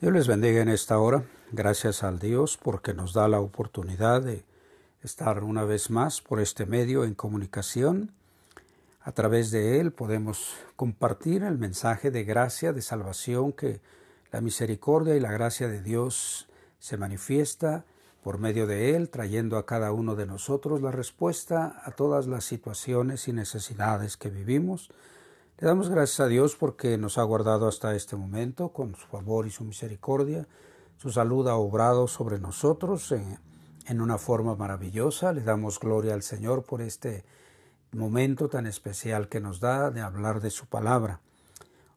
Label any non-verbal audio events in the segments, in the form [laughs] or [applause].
Dios les bendiga en esta hora. Gracias al Dios porque nos da la oportunidad de estar una vez más por este medio en comunicación. A través de él podemos compartir el mensaje de gracia, de salvación, que la misericordia y la gracia de Dios se manifiesta por medio de él, trayendo a cada uno de nosotros la respuesta a todas las situaciones y necesidades que vivimos le damos gracias a Dios porque nos ha guardado hasta este momento con su favor y su misericordia. Su salud ha obrado sobre nosotros en, una forma maravillosa. Le damos gloria al Señor por este momento tan especial que nos da de hablar de su palabra.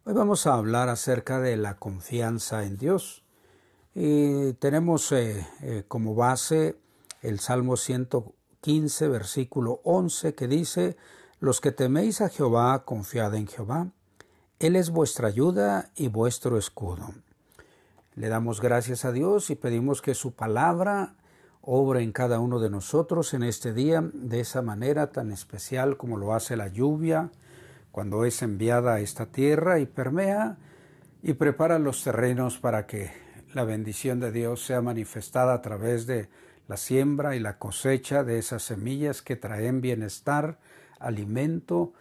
Hoy vamos a hablar acerca de la confianza en Dios. Y tenemos eh, eh, como base el Salmo 115, versículo 11, que dice, los que teméis a Jehová, confiad en Jehová. Él es vuestra ayuda y vuestro escudo. Le damos gracias a Dios y pedimos que su palabra obre en cada uno de nosotros en este día de esa manera tan especial como lo hace la lluvia cuando es enviada a esta tierra y permea y prepara los terrenos para que la bendición de Dios sea manifestada a través de la siembra y la cosecha de esas semillas que traen bienestar alimento,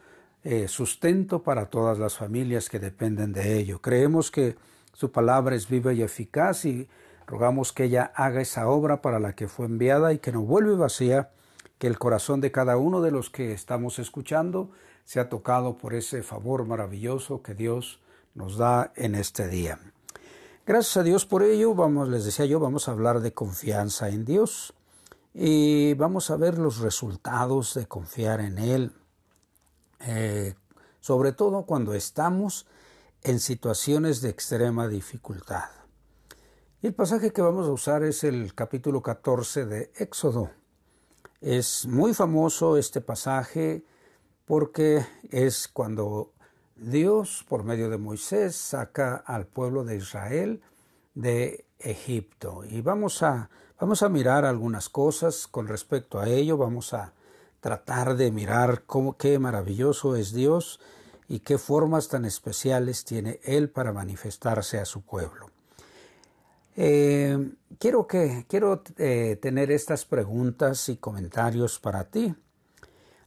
eh, sustento para todas las familias que dependen de ello. Creemos que su palabra es viva y eficaz y rogamos que ella haga esa obra para la que fue enviada y que no vuelva vacía, que el corazón de cada uno de los que estamos escuchando sea tocado por ese favor maravilloso que Dios nos da en este día. Gracias a Dios por ello, vamos, les decía yo, vamos a hablar de confianza en Dios y vamos a ver los resultados de confiar en Él, eh, sobre todo cuando estamos en situaciones de extrema dificultad. Y el pasaje que vamos a usar es el capítulo 14 de Éxodo. Es muy famoso este pasaje porque es cuando Dios, por medio de Moisés, saca al pueblo de Israel de Egipto. Y vamos a Vamos a mirar algunas cosas con respecto a ello, vamos a tratar de mirar cómo, qué maravilloso es Dios y qué formas tan especiales tiene Él para manifestarse a su pueblo. Eh, quiero que, quiero eh, tener estas preguntas y comentarios para ti.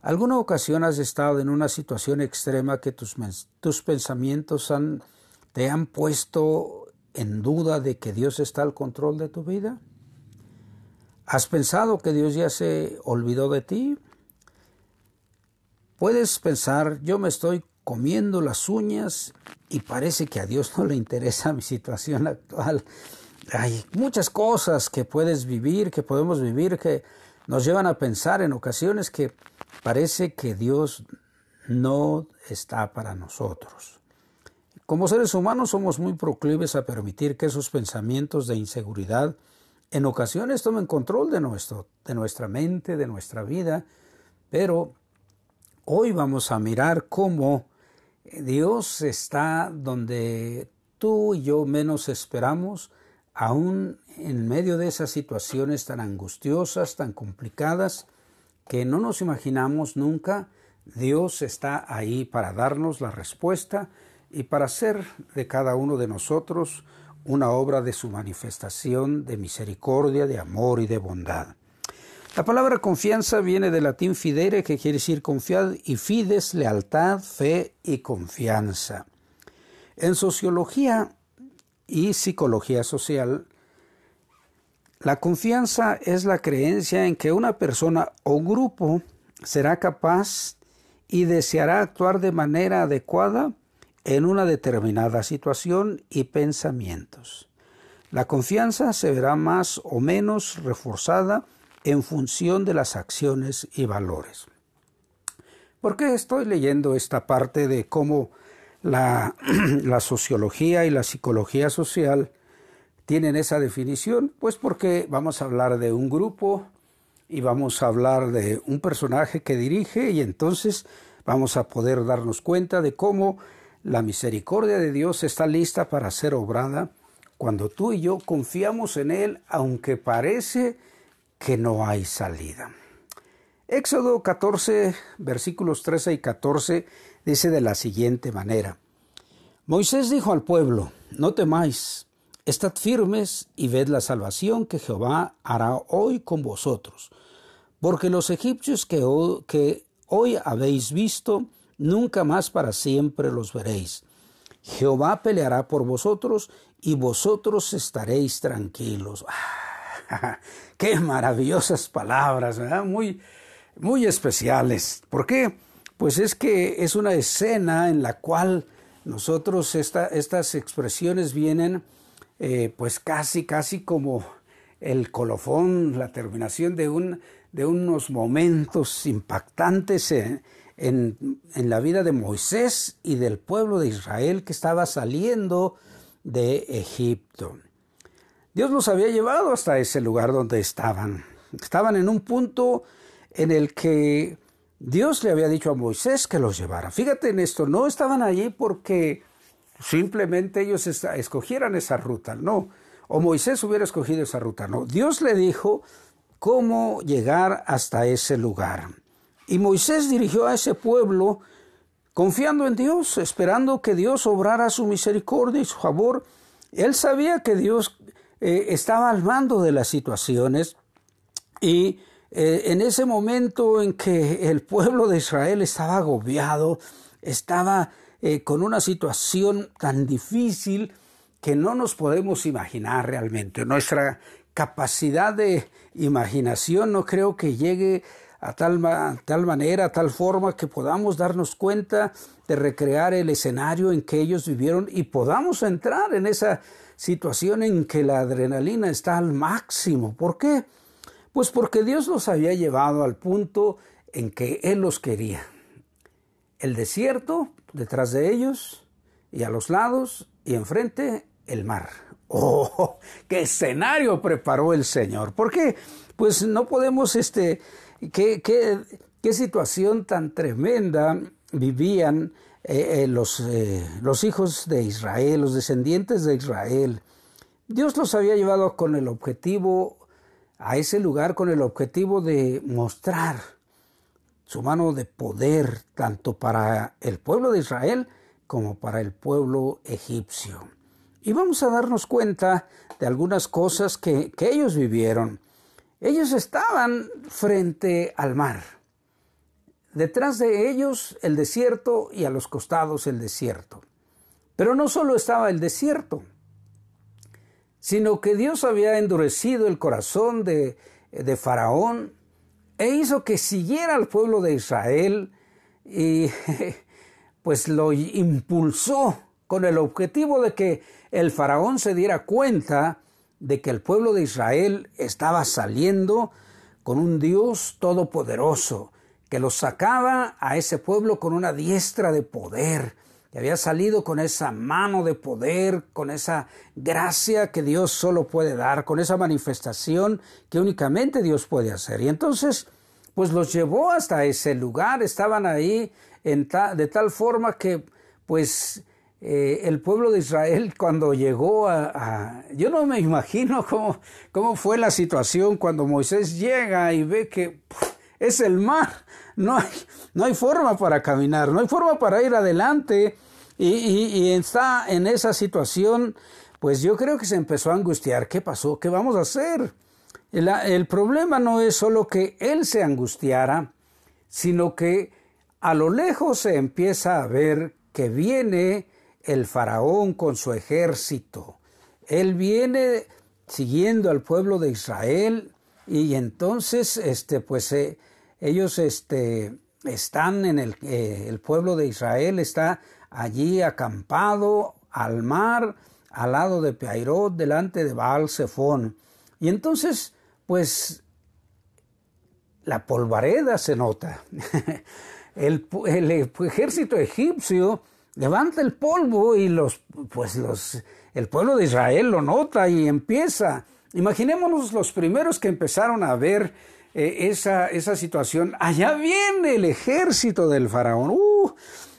¿Alguna ocasión has estado en una situación extrema que tus, tus pensamientos han, te han puesto en duda de que Dios está al control de tu vida? ¿Has pensado que Dios ya se olvidó de ti? Puedes pensar, yo me estoy comiendo las uñas y parece que a Dios no le interesa mi situación actual. Hay muchas cosas que puedes vivir, que podemos vivir, que nos llevan a pensar en ocasiones que parece que Dios no está para nosotros. Como seres humanos somos muy proclives a permitir que esos pensamientos de inseguridad en ocasiones toman control de, nuestro, de nuestra mente, de nuestra vida, pero hoy vamos a mirar cómo Dios está donde tú y yo menos esperamos, aún en medio de esas situaciones tan angustiosas, tan complicadas, que no nos imaginamos nunca, Dios está ahí para darnos la respuesta y para hacer de cada uno de nosotros una obra de su manifestación de misericordia, de amor y de bondad. La palabra confianza viene del latín fidere, que quiere decir confiar, y fides, lealtad, fe y confianza. En sociología y psicología social, la confianza es la creencia en que una persona o grupo será capaz y deseará actuar de manera adecuada en una determinada situación y pensamientos. La confianza se verá más o menos reforzada en función de las acciones y valores. ¿Por qué estoy leyendo esta parte de cómo la, [clears throat] la, sociología y la psicología social tienen esa definición? Pues porque vamos a hablar de un grupo y vamos a hablar de un personaje que dirige y entonces vamos a poder darnos cuenta de cómo la misericordia de Dios está lista para ser obrada cuando tú y yo confiamos en Él, aunque parece que no hay salida. Éxodo 14, versículos 13 y 14 dice de la siguiente manera. Moisés dijo al pueblo, no temáis, Estad firmes y ved la salvación que Jehová hará hoy con vosotros. Porque los egipcios que hoy, que hoy habéis visto, nunca más para siempre los veréis. Jehová peleará por vosotros y vosotros estaréis tranquilos. [laughs] Qué maravillosas palabras, Muy, muy especiales. ¿Por qué? Pues es que es una escena en la cual nosotros estas expresiones vienen eh, pues casi, casi como el colofón, la terminación de, un, de unos momentos impactantes en, en, la vida de Moisés y del pueblo de Israel que estaba saliendo de Egipto. Dios los había llevado hasta ese lugar donde estaban. Estaban en un punto en el que Dios le había dicho a Moisés que los llevara. Fíjate en esto, no estaban allí porque simplemente ellos escogieran esa ruta, no. O Moisés hubiera escogido esa ruta, no. Dios le dijo cómo llegar hasta ese lugar. Y Moisés dirigió a ese pueblo confiando en Dios, esperando que Dios obrara su misericordia y su favor. Él sabía que Dios eh, estaba al mando de las situaciones y eh, en ese momento en que el pueblo de Israel estaba agobiado, estaba eh, con una situación tan difícil que no nos podemos imaginar realmente. Nuestra capacidad de imaginación no creo que llegue a tal, tal manera, a tal forma que podamos darnos cuenta de recrear el escenario en que ellos vivieron y podamos entrar en esa situación en que la adrenalina está al máximo. ¿Por qué? Pues porque Dios los había llevado al punto en que Él los quería. El desierto detrás de ellos y a los lados y enfrente el mar. [laughs] ¡Oh! ¡Qué escenario preparó el Señor! ¿Por qué? Pues no podemos, este, qué, situación tan tremenda vivían eh, eh, los, eh, los hijos de Israel, los descendientes de Israel. Dios los había llevado con el objetivo a ese lugar con el objetivo de mostrar su mano de poder tanto para el pueblo de Israel como para el pueblo egipcio. Y vamos a darnos cuenta de algunas cosas que ellos vivieron. Ellos estaban frente al mar. Detrás de ellos el desierto y a los costados el desierto. Pero no solo estaba el desierto, sino que Dios había endurecido el corazón de, de Faraón e hizo que siguiera al pueblo de Israel y [laughs] pues lo impulsó con el objetivo de que el faraón se diera cuenta de que el pueblo de Israel estaba saliendo con un Dios todopoderoso, que los sacaba a ese pueblo con una diestra de poder, había salido con esa mano de poder, con esa gracia que Dios solo puede dar, con esa manifestación que únicamente Dios puede hacer. Y entonces, pues los llevó hasta ese lugar, estaban ahí de tal forma que, pues, eh, el pueblo de Israel cuando llegó a, Yo no me imagino cómo, cómo fue la situación cuando Moisés llega y ve que es el mar, no hay, no hay forma para caminar, no hay forma para ir adelante y, está en esa situación, pues yo creo que se empezó a angustiar. ¿Qué pasó? ¿Qué vamos a hacer? El, el problema no es solo que él se angustiara, sino que a lo lejos se empieza a ver que viene el faraón con su ejército. Él viene siguiendo al pueblo de Israel y entonces este pues eh, ellos este están en el eh, el pueblo de Israel está allí acampado al mar, al lado de Peairot, delante de Baal Zephón. Y entonces, pues, la polvareda se nota. [laughs] el, ejército egipcio levanta el polvo y los, pues los, el pueblo de Israel lo nota y empieza. Imaginémonos los primeros que empezaron a ver eh, esa, esa situación. Allá viene el ejército del faraón. Uh,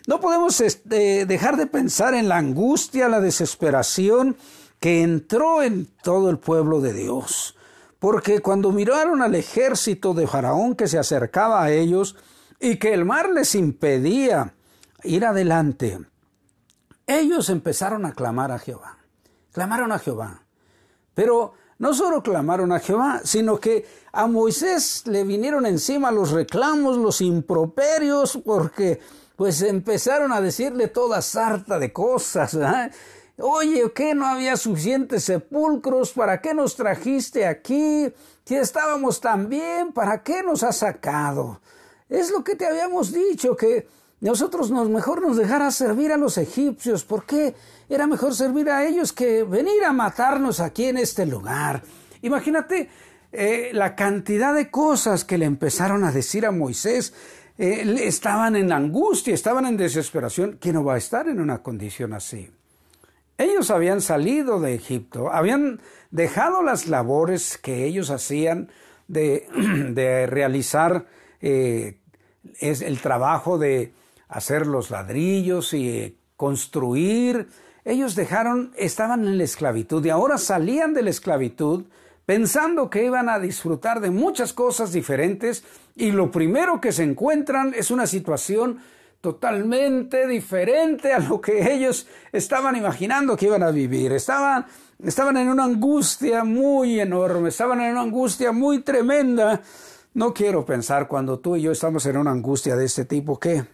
no podemos este, dejar de pensar en la angustia, la desesperación que entró en todo el pueblo de Dios. Porque cuando miraron al ejército de Faraón que se acercaba a ellos y que el mar les impedía ir adelante, ellos empezaron a clamar a Jehová. clamaron a Jehová. Pero no solo clamaron a Jehová, sino que a Moisés le vinieron encima los reclamos, los improperios, porque pues empezaron a decirle toda sarta de cosas. Oye, ¿qué no había suficientes sepulcros? ¿Para qué nos trajiste aquí? Si estábamos tan bien, ¿para qué nos has sacado? Es lo que te habíamos dicho, que nosotros nos, mejor nos dejara servir a los egipcios. ¿Por qué? Era mejor servir a ellos que venir a matarnos aquí en este lugar. Imagínate eh, la cantidad de cosas que le empezaron a decir a Moisés. Eh, estaban en angustia, estaban en desesperación. ¿Quién no va a estar en una condición así? Ellos habían salido de Egipto, habían dejado las labores que ellos hacían de, [clears throat] de realizar eh, es el trabajo de hacer los ladrillos y construir. Ellos dejaron, estaban en la esclavitud y ahora salían de la esclavitud pensando que iban a disfrutar de muchas cosas diferentes y lo primero que se encuentran es una situación totalmente diferente a lo que ellos estaban imaginando que iban a vivir. Estaban, estaban en una angustia muy enorme, estaban en una angustia muy tremenda. No quiero pensar cuando tú y yo estamos en una angustia de este tipo, ¿qué,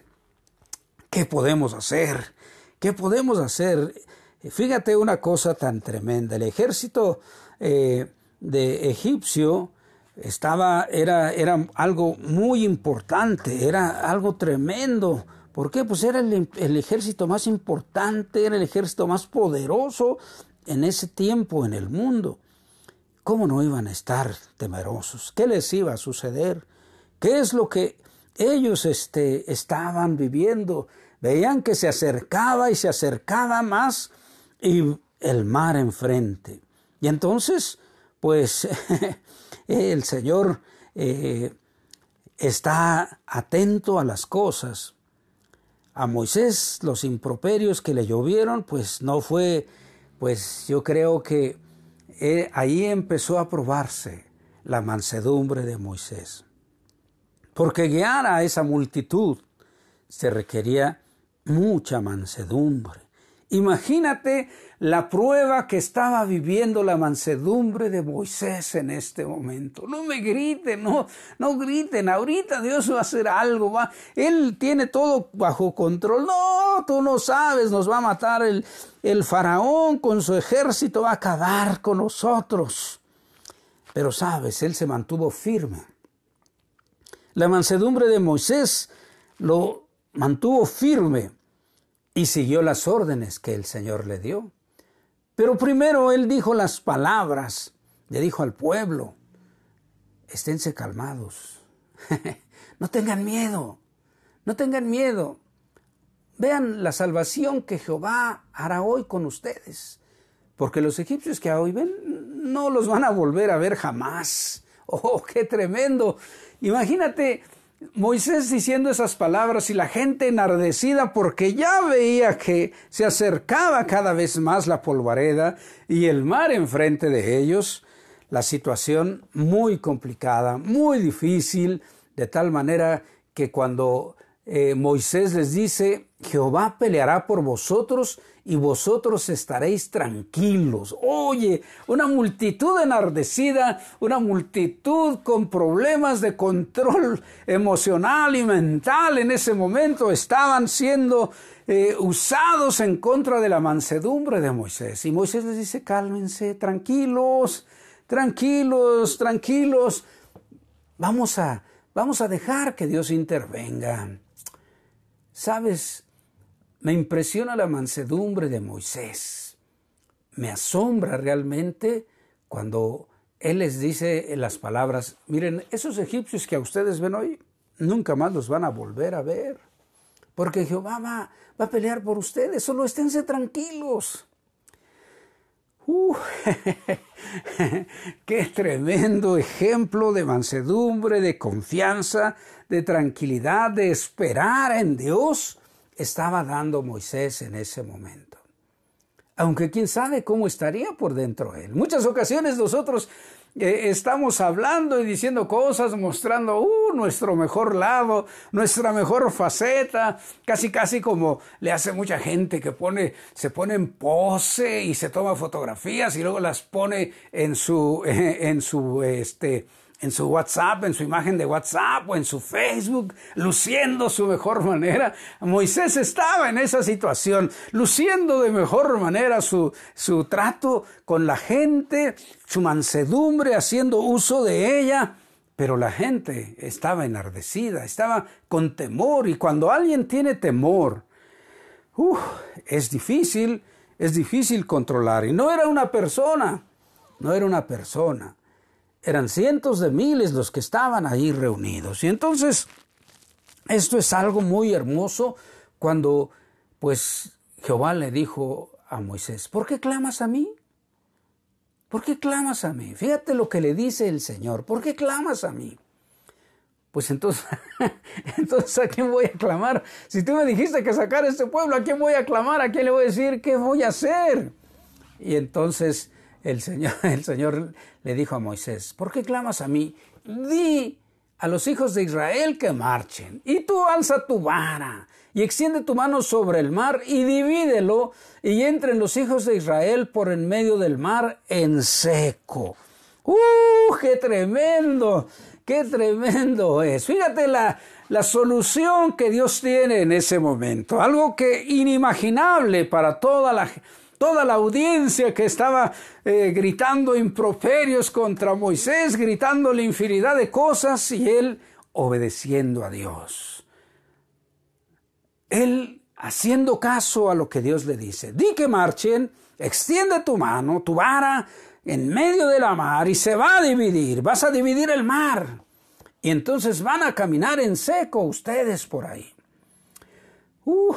qué podemos hacer? ¿Qué podemos hacer? Fíjate una cosa tan tremenda. El ejército eh, de egipcio estaba, era, era algo muy importante, era algo tremendo ¿Por qué? Pues era el, ejército más importante, era el ejército más poderoso en ese tiempo en el mundo. ¿Cómo no iban a estar temerosos? ¿Qué les iba a suceder? ¿Qué es lo que ellos este, estaban viviendo? Veían que se acercaba y se acercaba más y el mar enfrente. Y entonces, pues [laughs] el Señor eh, está atento a las cosas a Moisés los improperios que le llovieron, pues no fue, pues yo creo que eh, ahí empezó a probarse la mansedumbre de Moisés. Porque guiar a esa multitud se requería mucha mansedumbre. Imagínate la prueba que estaba viviendo la mansedumbre de Moisés en este momento. No me griten, no, no griten, ahorita Dios va a hacer algo, va, Él tiene todo bajo control. No, tú no sabes, nos va a matar el, el faraón con su ejército, va a acabar con nosotros. Pero sabes, Él se mantuvo firme. La mansedumbre de Moisés lo mantuvo firme y siguió las órdenes que el Señor le dio. Pero primero él dijo las palabras, le dijo al pueblo, esténse calmados, [laughs] no tengan miedo, no tengan miedo, vean la salvación que Jehová hará hoy con ustedes, porque los egipcios que hoy ven no los van a volver a ver jamás. [laughs] Oh, qué tremendo. Imagínate Moisés diciendo esas palabras y la gente enardecida porque ya veía que se acercaba cada vez más la polvareda y el mar enfrente de ellos, la situación muy complicada, muy difícil, de tal manera que cuando eh, Moisés les dice, Jehová peleará por vosotros y vosotros estaréis tranquilos. Oye, una multitud enardecida, una multitud con problemas de control emocional y mental en ese momento estaban siendo eh, usados en contra de la mansedumbre de Moisés. Y Moisés les dice, cálmense, tranquilos, tranquilos, tranquilos. Vamos a, vamos a dejar que Dios intervenga. Sabes, me impresiona la mansedumbre de Moisés. Me asombra realmente cuando él les dice las palabras, miren, esos egipcios que a ustedes ven hoy, nunca más los van a volver a ver, porque Jehová va, a pelear por ustedes, solo esténse tranquilos. Uh, [laughs] qué tremendo ejemplo de mansedumbre, de confianza, de tranquilidad, de esperar en Dios estaba dando Moisés en ese momento. Aunque quién sabe cómo estaría por dentro él. Muchas ocasiones nosotros eh, estamos hablando y diciendo cosas, mostrando uh, nuestro mejor lado, nuestra mejor faceta, casi casi como le hace mucha gente que pone, se pone en pose y se toma fotografías y luego las pone en su, [laughs] en su, este, en su WhatsApp, en su imagen de WhatsApp o en su Facebook, luciendo su mejor [laughs] manera. Moisés estaba en esa situación, luciendo de mejor manera su, su trato con la gente, su mansedumbre, haciendo uso de ella. Pero la gente estaba enardecida, estaba con temor y cuando alguien tiene temor, es difícil, es difícil controlar. Y no era una persona, no era una persona eran cientos de miles los que estaban ahí reunidos. Y entonces, esto es algo muy hermoso cuando, pues, Jehová le dijo a Moisés, ¿por qué clamas a mí? ¿Por qué clamas a mí? Fíjate lo que le dice el Señor, ¿por qué clamas a mí? Pues entonces, [laughs] entonces ¿a quién voy a clamar? Si tú me dijiste que sacar este pueblo, ¿a quién voy a clamar? ¿A quién le voy a decir qué voy a hacer? Y entonces el Señor, [laughs] el Señor le dijo a Moisés, ¿por qué clamas a mí? Di a los hijos de Israel que marchen, y tú alza tu vara, y extiende tu mano sobre el mar, y divídelo, y entren los hijos de Israel por en medio del mar en seco. ¡Uh! ¡Qué tremendo! ¡Qué tremendo es! Fíjate la, la solución que Dios tiene en ese momento, algo que inimaginable para toda la gente toda la audiencia que estaba eh, gritando improperios contra Moisés, gritándole infinidad de cosas y él obedeciendo a Dios. Él haciendo caso a lo que Dios le dice. Di que marchen, extiende tu mano, tu vara, en medio de la mar y se va a dividir, vas a dividir el mar. Y entonces van a caminar en seco ustedes por ahí. Uh,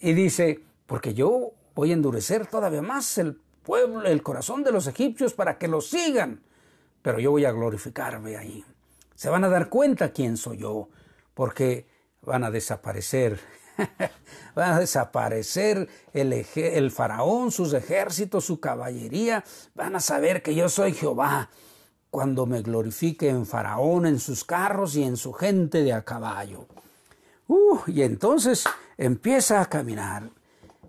y dice, porque yo voy a endurecer todavía más el pueblo, el corazón de los egipcios para que los sigan. Pero yo voy a glorificarme ahí. Se van a dar cuenta quién soy yo, porque van a desaparecer. [laughs] van a desaparecer el, faraón, sus ejércitos, su caballería. Van a saber que yo soy Jehová cuando me glorifique en faraón, en sus carros y en su gente de a caballo. Uh, y entonces empieza a caminar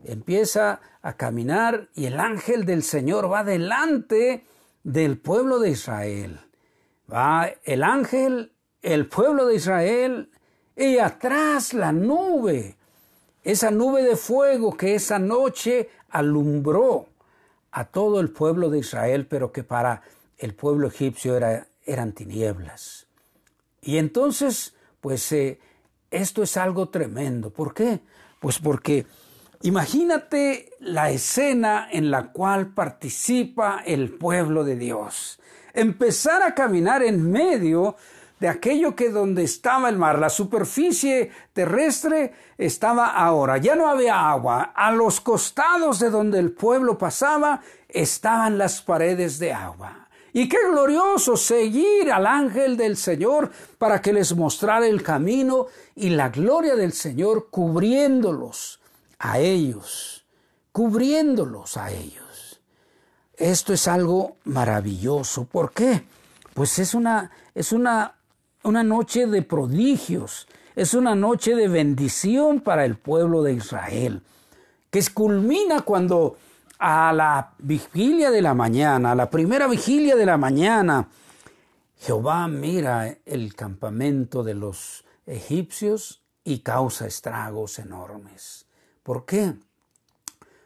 empieza a caminar y el ángel del Señor va delante del pueblo de Israel. Va el ángel, el pueblo de Israel y atrás la nube, esa nube de fuego que esa noche alumbró a todo el pueblo de Israel, pero que para el pueblo egipcio era, eran tinieblas. Y entonces, pues eh, esto es algo tremendo. ¿Por qué? Pues porque Imagínate la escena en la cual participa el pueblo de Dios. Empezar a caminar en medio de aquello que donde estaba el mar, la superficie terrestre estaba ahora, ya no había agua, a los costados de donde el pueblo pasaba estaban las paredes de agua. Y qué glorioso seguir al ángel del Señor para que les mostrara el camino y la gloria del Señor cubriéndolos a ellos, cubriéndolos a ellos. Esto es algo maravilloso. ¿Por qué? Pues es una, es una, una noche de prodigios, es una noche de bendición para el pueblo de Israel, que culmina cuando a la vigilia de la mañana, a la primera vigilia de la mañana, Jehová mira el campamento de los egipcios y causa estragos enormes. ¿Por qué?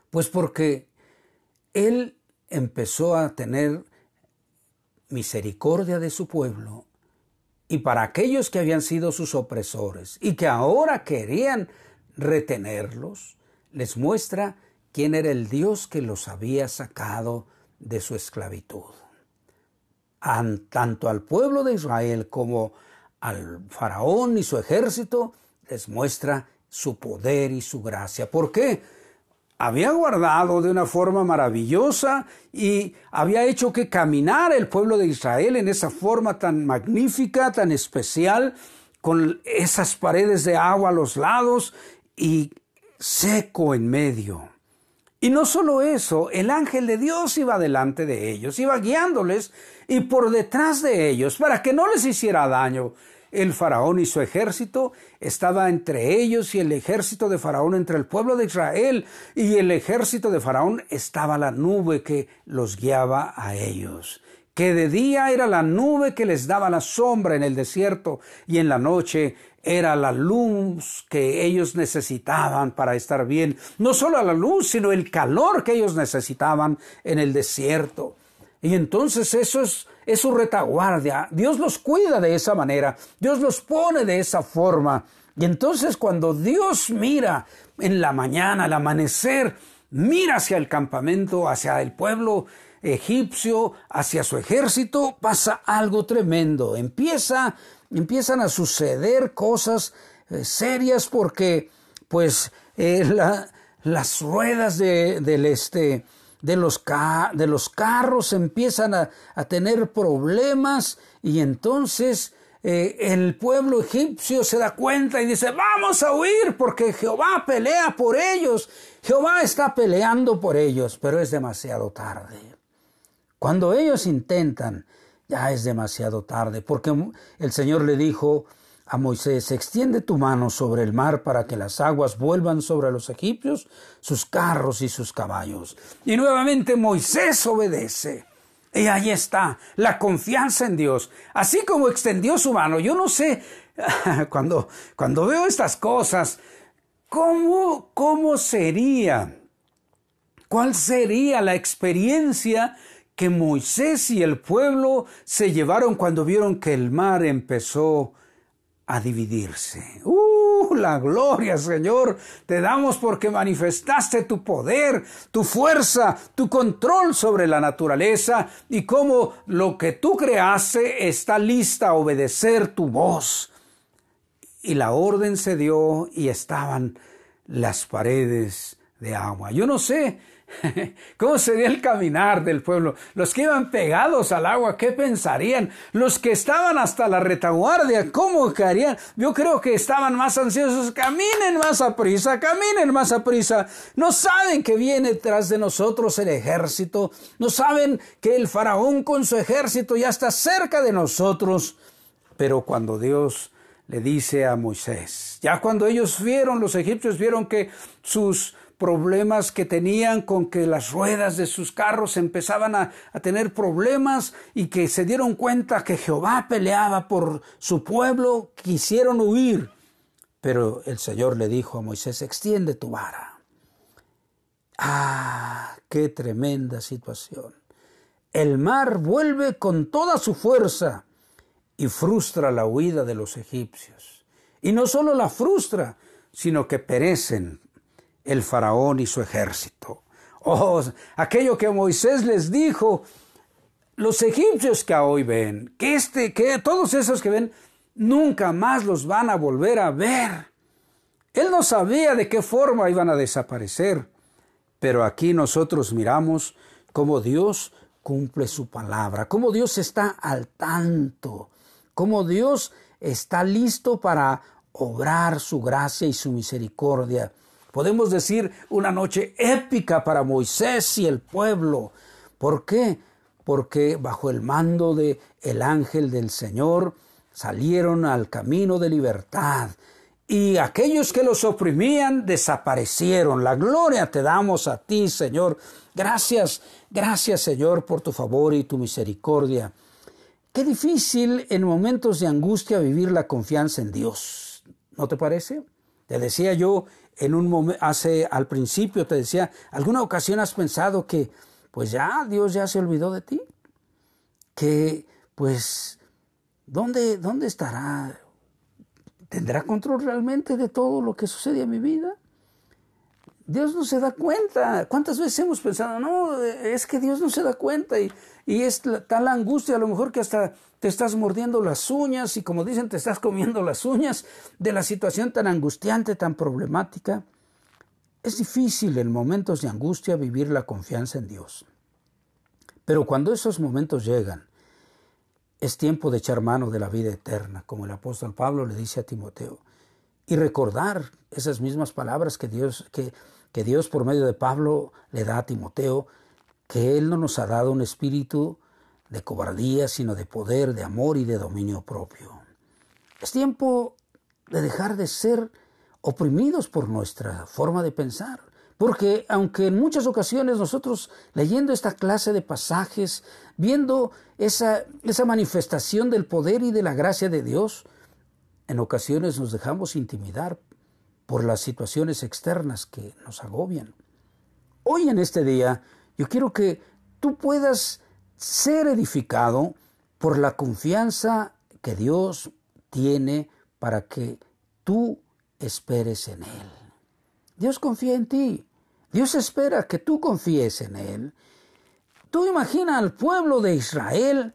Pues porque Él empezó a tener misericordia de su pueblo y para aquellos que habían sido sus opresores y que ahora querían retenerlos, les muestra quién era el Dios que los había sacado de su esclavitud. Tanto al pueblo de Israel como al faraón y su ejército les muestra su poder y su gracia. ¿Por qué? Había guardado de una forma maravillosa y había hecho que caminara el pueblo de Israel en esa forma tan magnífica, tan especial, con esas paredes de agua a los lados y seco en medio. Y no solo eso, el ángel de Dios iba delante de ellos, iba guiándoles y por detrás de ellos para que no les hiciera daño. El faraón y su ejército estaba entre ellos y el ejército de faraón entre el pueblo de Israel y el ejército de faraón estaba la nube que los guiaba a ellos que de día era la nube que les daba la sombra en el desierto y en la noche era la luz que ellos necesitaban para estar bien. No solo la luz, sino el calor que ellos necesitaban en el desierto. Y entonces eso es, su retaguardia. Dios los cuida de esa manera. Dios los pone de esa forma. Y entonces cuando Dios mira en la mañana, al amanecer, mira hacia el campamento, hacia el pueblo egipcio, hacia su ejército, pasa algo tremendo. Empieza, empiezan a suceder cosas eh, serias porque, pues, eh, las ruedas de, del este, de los, de los carros empiezan a, tener problemas y entonces eh, el pueblo egipcio se da cuenta y dice, vamos a huir porque Jehová pelea por ellos. Jehová está peleando por ellos, pero es demasiado tarde. Cuando ellos intentan, ya es demasiado tarde, porque el Señor le dijo a Moisés, extiende tu mano sobre el mar para que las aguas vuelvan sobre los egipcios, sus carros y sus caballos. Y nuevamente Moisés obedece. Y ahí está, la confianza en Dios. Así como extendió su mano, yo no sé, [laughs] cuando, cuando veo estas cosas, ¿cómo, cómo sería? ¿Cuál sería la experiencia que Moisés y el pueblo se llevaron cuando vieron que el mar empezó a dividirse. ¡Uh! La gloria, Señor, te damos porque manifestaste tu poder, tu fuerza, tu control sobre la naturaleza y cómo lo que tú creaste está lista a obedecer tu voz. Y la orden se dio y estaban las paredes de agua. Yo no sé [laughs] ¿Cómo sería el caminar del pueblo? Los que iban pegados al agua, ¿qué pensarían? Los que estaban hasta la retaguardia, ¿cómo harían? Yo creo que estaban más ansiosos. Caminen más a prisa, caminen más a prisa. No saben que viene tras de nosotros el ejército. No saben que el faraón con su ejército ya está cerca de nosotros. Pero cuando Dios le dice a Moisés, ya cuando ellos vieron, los egipcios vieron que sus problemas que tenían con que las ruedas de sus carros empezaban a, tener problemas y que se dieron cuenta que Jehová peleaba por su pueblo, quisieron huir. Pero el Señor le dijo a Moisés, extiende tu vara. Ah, qué tremenda situación. El mar vuelve con toda su fuerza y frustra la huida de los egipcios. Y no solo la frustra, sino que perecen el faraón y su ejército. Oh, aquello que Moisés les dijo, los egipcios que hoy ven, que este, que todos esos que ven, nunca más los van a volver a ver. Él no sabía de qué forma iban a desaparecer, pero aquí nosotros miramos cómo Dios cumple su palabra, cómo Dios está al tanto, cómo Dios está listo para obrar su gracia y su misericordia Podemos decir una noche épica para Moisés y el pueblo. ¿Por qué? Porque bajo el mando de el ángel del Señor salieron al camino de libertad y aquellos que los oprimían desaparecieron. La gloria te damos a ti, Señor. Gracias, gracias, Señor, por tu favor y tu misericordia. Qué difícil en momentos de angustia vivir la confianza en Dios. ¿No te parece? Te decía yo en un momento, hace al principio te decía, ¿alguna ocasión has pensado que pues ya Dios ya se olvidó de ti? Que pues ¿dónde dónde estará? ¿Tendrá control realmente de todo lo que sucede en mi vida? Dios no se da cuenta. ¿Cuántas veces hemos pensado, no, es que Dios no se da cuenta y, y es tal angustia a lo mejor que hasta te estás mordiendo las uñas y como dicen, te estás comiendo las uñas de la situación tan angustiante, tan problemática? Es difícil en momentos de angustia vivir la confianza en Dios. Pero cuando esos momentos llegan, es tiempo de echar mano de la vida eterna, como el apóstol Pablo le dice a Timoteo, y recordar esas mismas palabras que Dios, que que Dios por medio de Pablo le da a Timoteo, que Él no nos ha dado un espíritu de cobardía, sino de poder, de amor y de dominio propio. Es tiempo de dejar de ser oprimidos por nuestra forma de pensar. Porque aunque en muchas ocasiones nosotros leyendo esta clase de pasajes, viendo esa, esa manifestación del poder y de la gracia de Dios, en ocasiones nos dejamos intimidar por las situaciones externas que nos agobian. Hoy en este día yo quiero que tú puedas ser edificado por la confianza que Dios tiene para que tú esperes en Él. Dios confía en ti. Dios espera que tú confíes en Él. Tú imagina al pueblo de Israel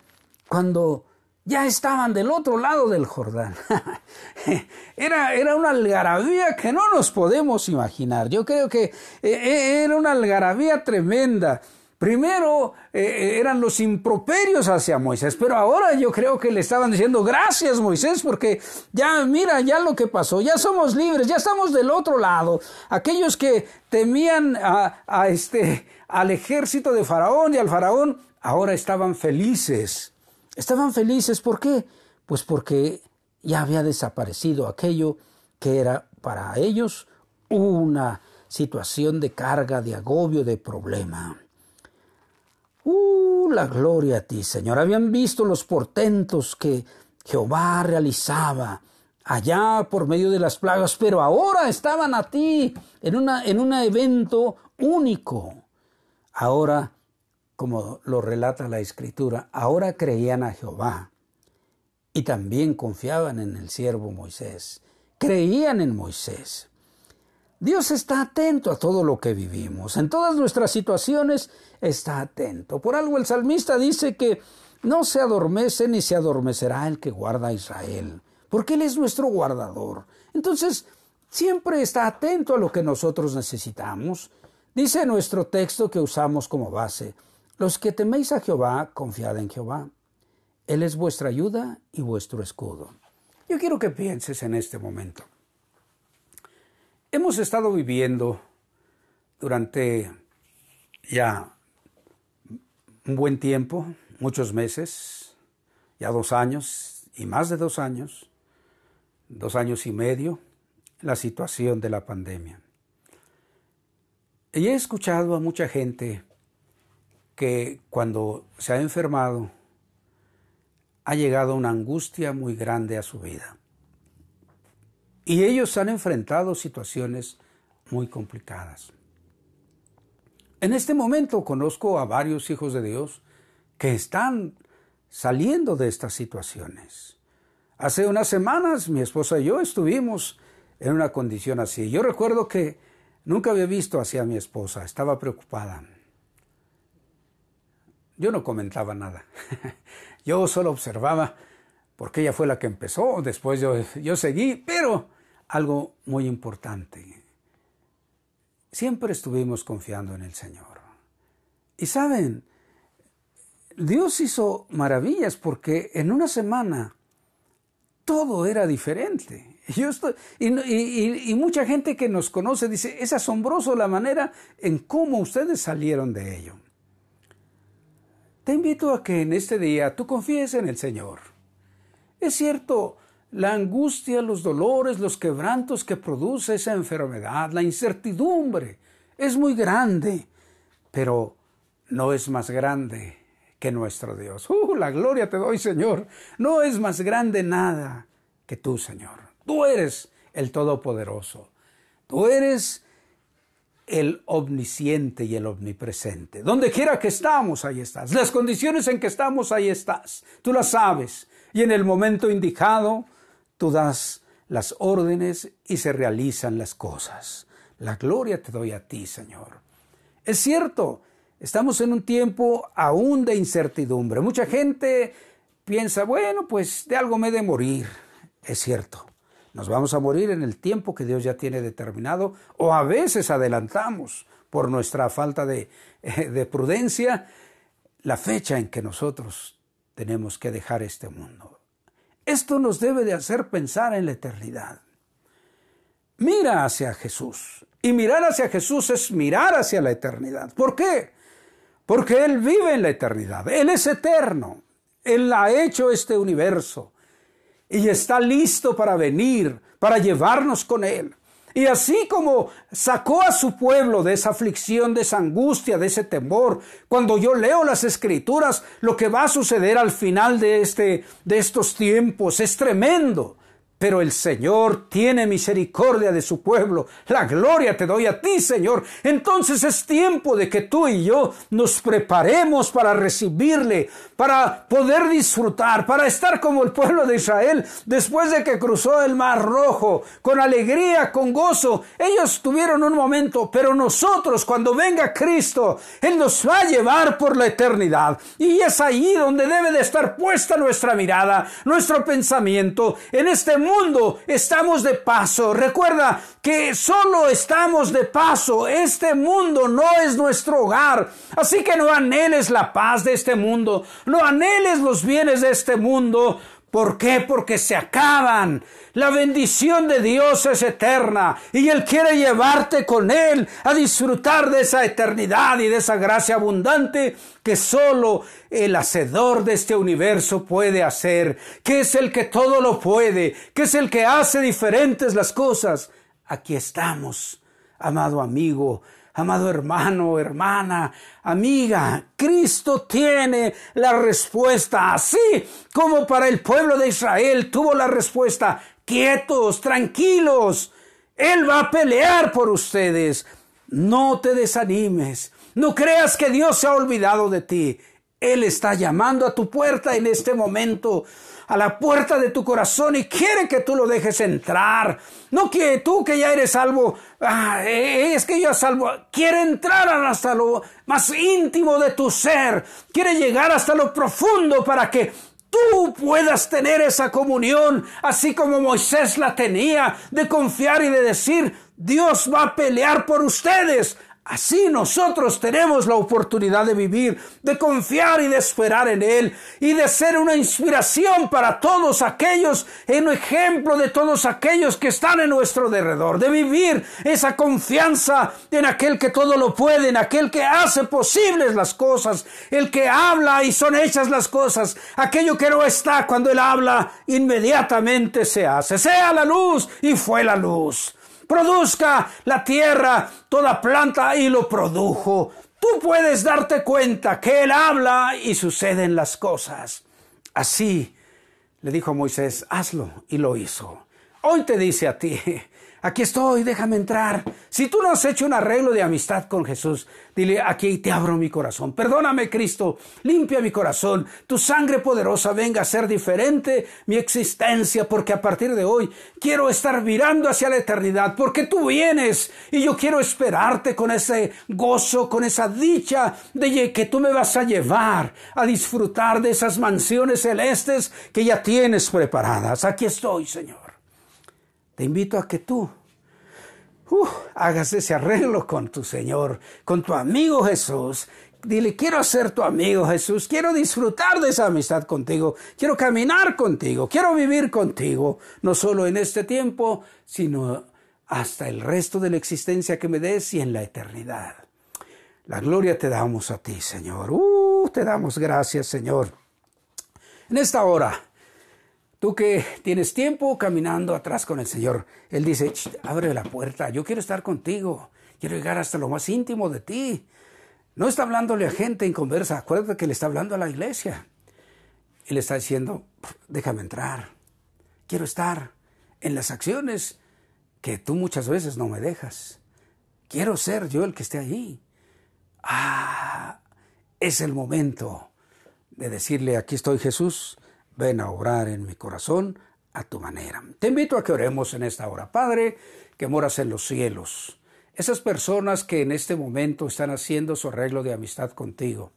cuando ya estaban del otro lado del Jordán. [laughs] era, era una algarabía que no nos podemos imaginar. Yo creo que eh, eh, era una algarabía tremenda. Primero eh, eh, eran los improperios hacia Moisés, pero ahora yo creo que le estaban diciendo gracias Moisés porque ya mira ya lo que pasó, ya somos libres, ya estamos del otro lado. Aquellos que temían a, este al ejército de Faraón y al Faraón ahora estaban felices. Estaban felices ¿por qué? Pues porque ya había desaparecido aquello que era para ellos una situación de carga, de agobio, de problema. ¡Uh, la gloria a ti, Señor! Habían visto los portentos que Jehová realizaba allá por medio de las plagas, pero ahora estaban a ti en, en un evento único. Ahora, como lo relata la Escritura, ahora creían a Jehová y también confiaban en el siervo Moisés. Creían en Moisés. Dios está atento a todo lo que vivimos. En todas nuestras situaciones está atento. Por algo el salmista dice que no se adormece ni se adormecerá el que guarda a Israel, porque Él es nuestro guardador. Entonces, siempre está atento a lo que nosotros necesitamos. Dice nuestro texto que usamos como base, los que teméis a Jehová, confiad en Jehová. Él es vuestra ayuda y vuestro escudo. Yo quiero que pienses en este momento. Hemos estado viviendo durante ya un buen tiempo, muchos meses, ya dos años y más de dos años, dos años y medio, la situación de la pandemia. Y he escuchado a mucha gente que cuando se ha enfermado ha llegado una angustia muy grande a su vida. Y ellos han enfrentado situaciones muy complicadas. En este momento conozco a varios hijos de Dios que están saliendo de estas situaciones. Hace unas semanas mi esposa y yo estuvimos en una condición así. Yo recuerdo que nunca había visto a mi esposa, estaba preocupada. Yo no comentaba nada. [laughs] yo solo observaba porque ella fue la que empezó, después yo, yo seguí, pero algo muy importante. Siempre estuvimos confiando en el Señor. Y saben, Dios hizo maravillas porque en una semana todo era diferente. [laughs] Yo y, y, mucha gente que nos conoce dice, es asombroso la manera en cómo ustedes salieron de ello. Te invito a que en este día tú confíes en el Señor. Es cierto, la angustia, los dolores, los quebrantos que produce esa enfermedad, la incertidumbre, es muy grande, pero no es más grande que nuestro Dios. ¡Uh, la gloria te doy, Señor! No es más grande nada que tú, Señor. Tú eres el Todopoderoso. Tú eres el omnisciente y el omnipresente. Donde quiera que estamos, ahí estás. Las condiciones en que estamos, ahí estás. Tú las sabes. Y en el momento indicado, tú das las órdenes y se realizan las cosas. La gloria te doy a ti, Señor. Es cierto, estamos en un tiempo aún de incertidumbre. Mucha gente piensa, bueno, pues de algo me he de morir. Es cierto, nos vamos a morir en el tiempo que Dios ya tiene determinado o a veces adelantamos por nuestra falta de, [laughs] de prudencia la fecha en que nosotros tenemos que dejar este mundo. Esto nos debe de hacer pensar en la eternidad. Mira hacia Jesús. Y mirar hacia Jesús es mirar hacia la eternidad. ¿Por qué? Porque Él vive en la eternidad. Él es eterno. Él ha hecho este universo. Y está listo para venir, para llevarnos con Él. Y así como sacó a su pueblo de esa aflicción, de esa angustia, de ese temor, cuando yo leo las escrituras, lo que va a suceder al final de, este, de estos tiempos es tremendo. Pero el Señor tiene misericordia de su pueblo. La gloria te doy a ti, Señor. Entonces es tiempo de que tú y yo nos preparemos para recibirle, para poder disfrutar, para estar como el pueblo de Israel después de que cruzó el mar rojo, con alegría, con gozo. Ellos tuvieron un momento, pero nosotros cuando venga Cristo, Él nos va a llevar por la eternidad. Y es ahí donde debe de estar puesta nuestra mirada, nuestro pensamiento en este mundo estamos de paso. Recuerda que solo estamos de paso. Este mundo no es nuestro hogar. Así que no anheles la paz de este mundo. No anheles los bienes de este mundo. ¿Por qué? Porque se acaban. La bendición de Dios es eterna y Él quiere llevarte con Él a disfrutar de esa eternidad y de esa gracia abundante que solo el hacedor de este universo puede hacer, que es el que todo lo puede, que es el que hace diferentes las cosas. Aquí estamos, amado amigo, Amado hermano, hermana, amiga, Cristo tiene la respuesta, así como para el pueblo de Israel tuvo la respuesta. Quietos, tranquilos, Él va a pelear por ustedes. No te desanimes, no creas que Dios se ha olvidado de ti. Él está llamando a tu puerta en este momento a la puerta de tu corazón y quiere que tú lo dejes entrar. No que tú que ya eres salvo, ah, eh, es que yo salvo, quiere entrar hasta lo más íntimo de tu ser, quiere llegar hasta lo profundo para que tú puedas tener esa comunión, así como Moisés la tenía, de confiar y de decir, Dios va a pelear por ustedes. Así nosotros tenemos la oportunidad de vivir, de confiar y de esperar en Él y de ser una inspiración para todos aquellos, en ejemplo de todos aquellos que están en nuestro derredor, de vivir esa confianza en aquel que todo lo puede, en aquel que hace posibles las cosas, el que habla y son hechas las cosas, aquello que no está cuando Él habla, inmediatamente se hace. Sea la luz y fue la luz produzca la tierra toda planta y lo produjo. Tú puedes darte cuenta que Él habla y suceden las cosas. Así le dijo Moisés, hazlo y lo hizo. Hoy te dice a ti, aquí estoy, déjame entrar. Si tú no has hecho un arreglo de amistad con Jesús, dile, aquí te abro mi corazón. Perdóname, Cristo, limpia mi corazón. Tu sangre poderosa venga a ser diferente mi existencia, porque a partir de hoy quiero estar mirando hacia la eternidad, porque tú vienes y yo quiero esperarte con ese gozo, con esa dicha de que tú me vas a llevar a disfrutar de esas mansiones celestes que ya tienes preparadas. Aquí estoy, Señor. Te invito a que tú hagas ese arreglo con tu Señor, con tu amigo Jesús. Dile, quiero ser tu amigo Jesús, quiero disfrutar de esa amistad contigo, quiero caminar contigo, quiero vivir contigo, no solo en este tiempo, sino hasta el resto de la existencia que me des y en la eternidad. La gloria te damos a ti, Señor. Uh, te damos gracias, Señor. En esta hora, Tú que tienes tiempo caminando atrás con el Señor, Él dice, abre la puerta, yo quiero estar contigo, quiero llegar hasta lo más íntimo de ti. No está hablándole a gente en conversa, acuérdate que le está hablando a la iglesia. Y le está diciendo, déjame entrar, quiero estar en las acciones que tú muchas veces no me dejas. Quiero ser yo el que esté allí. Ah, es el momento de decirle, aquí estoy Jesús, ven a orar en mi corazón a tu manera. Te invito a que oremos en esta hora. Padre, que moras en los cielos, esas personas que en este momento están haciendo su arreglo de amistad contigo,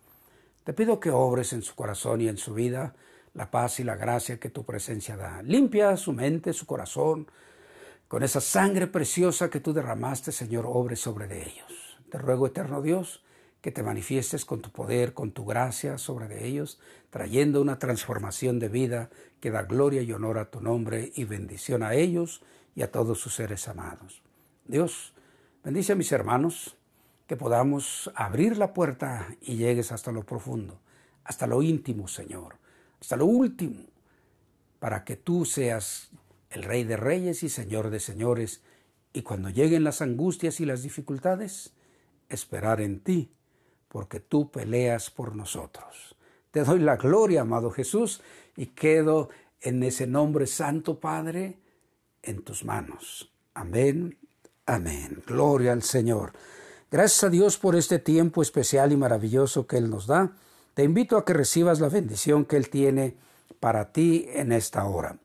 te pido que obres en su corazón y en su vida la paz y la gracia que tu presencia da. Limpia su mente, su corazón, con esa sangre preciosa que tú derramaste, Señor, obre sobre de ellos. Te ruego, eterno Dios, que te manifiestes con tu poder, con tu gracia sobre de ellos, trayendo una transformación de vida que da gloria y honor a tu nombre y bendición a ellos y a todos sus seres amados. Dios, bendice a mis hermanos, que podamos abrir la puerta y llegues hasta lo profundo, hasta lo íntimo, Señor, hasta lo último, para que tú seas el Rey de Reyes y Señor de Señores, y cuando lleguen las angustias y las dificultades, esperar en ti, porque tú peleas por nosotros. Te doy la gloria, amado Jesús, y quedo en ese nombre santo, Padre, en tus manos. Amén, amén. Gloria al Señor. Gracias a Dios por este tiempo especial y maravilloso que Él nos da. Te invito a que recibas la bendición que Él tiene para ti en esta hora.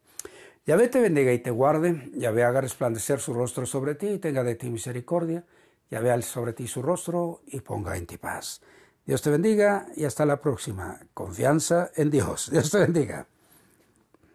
Yahvé te bendiga y te guarde, Yahvé haga resplandecer su rostro sobre ti y tenga de ti misericordia, Yahvé al sobre ti su rostro y ponga en ti paz. Dios te bendiga y hasta la próxima. Confianza en Dios. Dios te bendiga.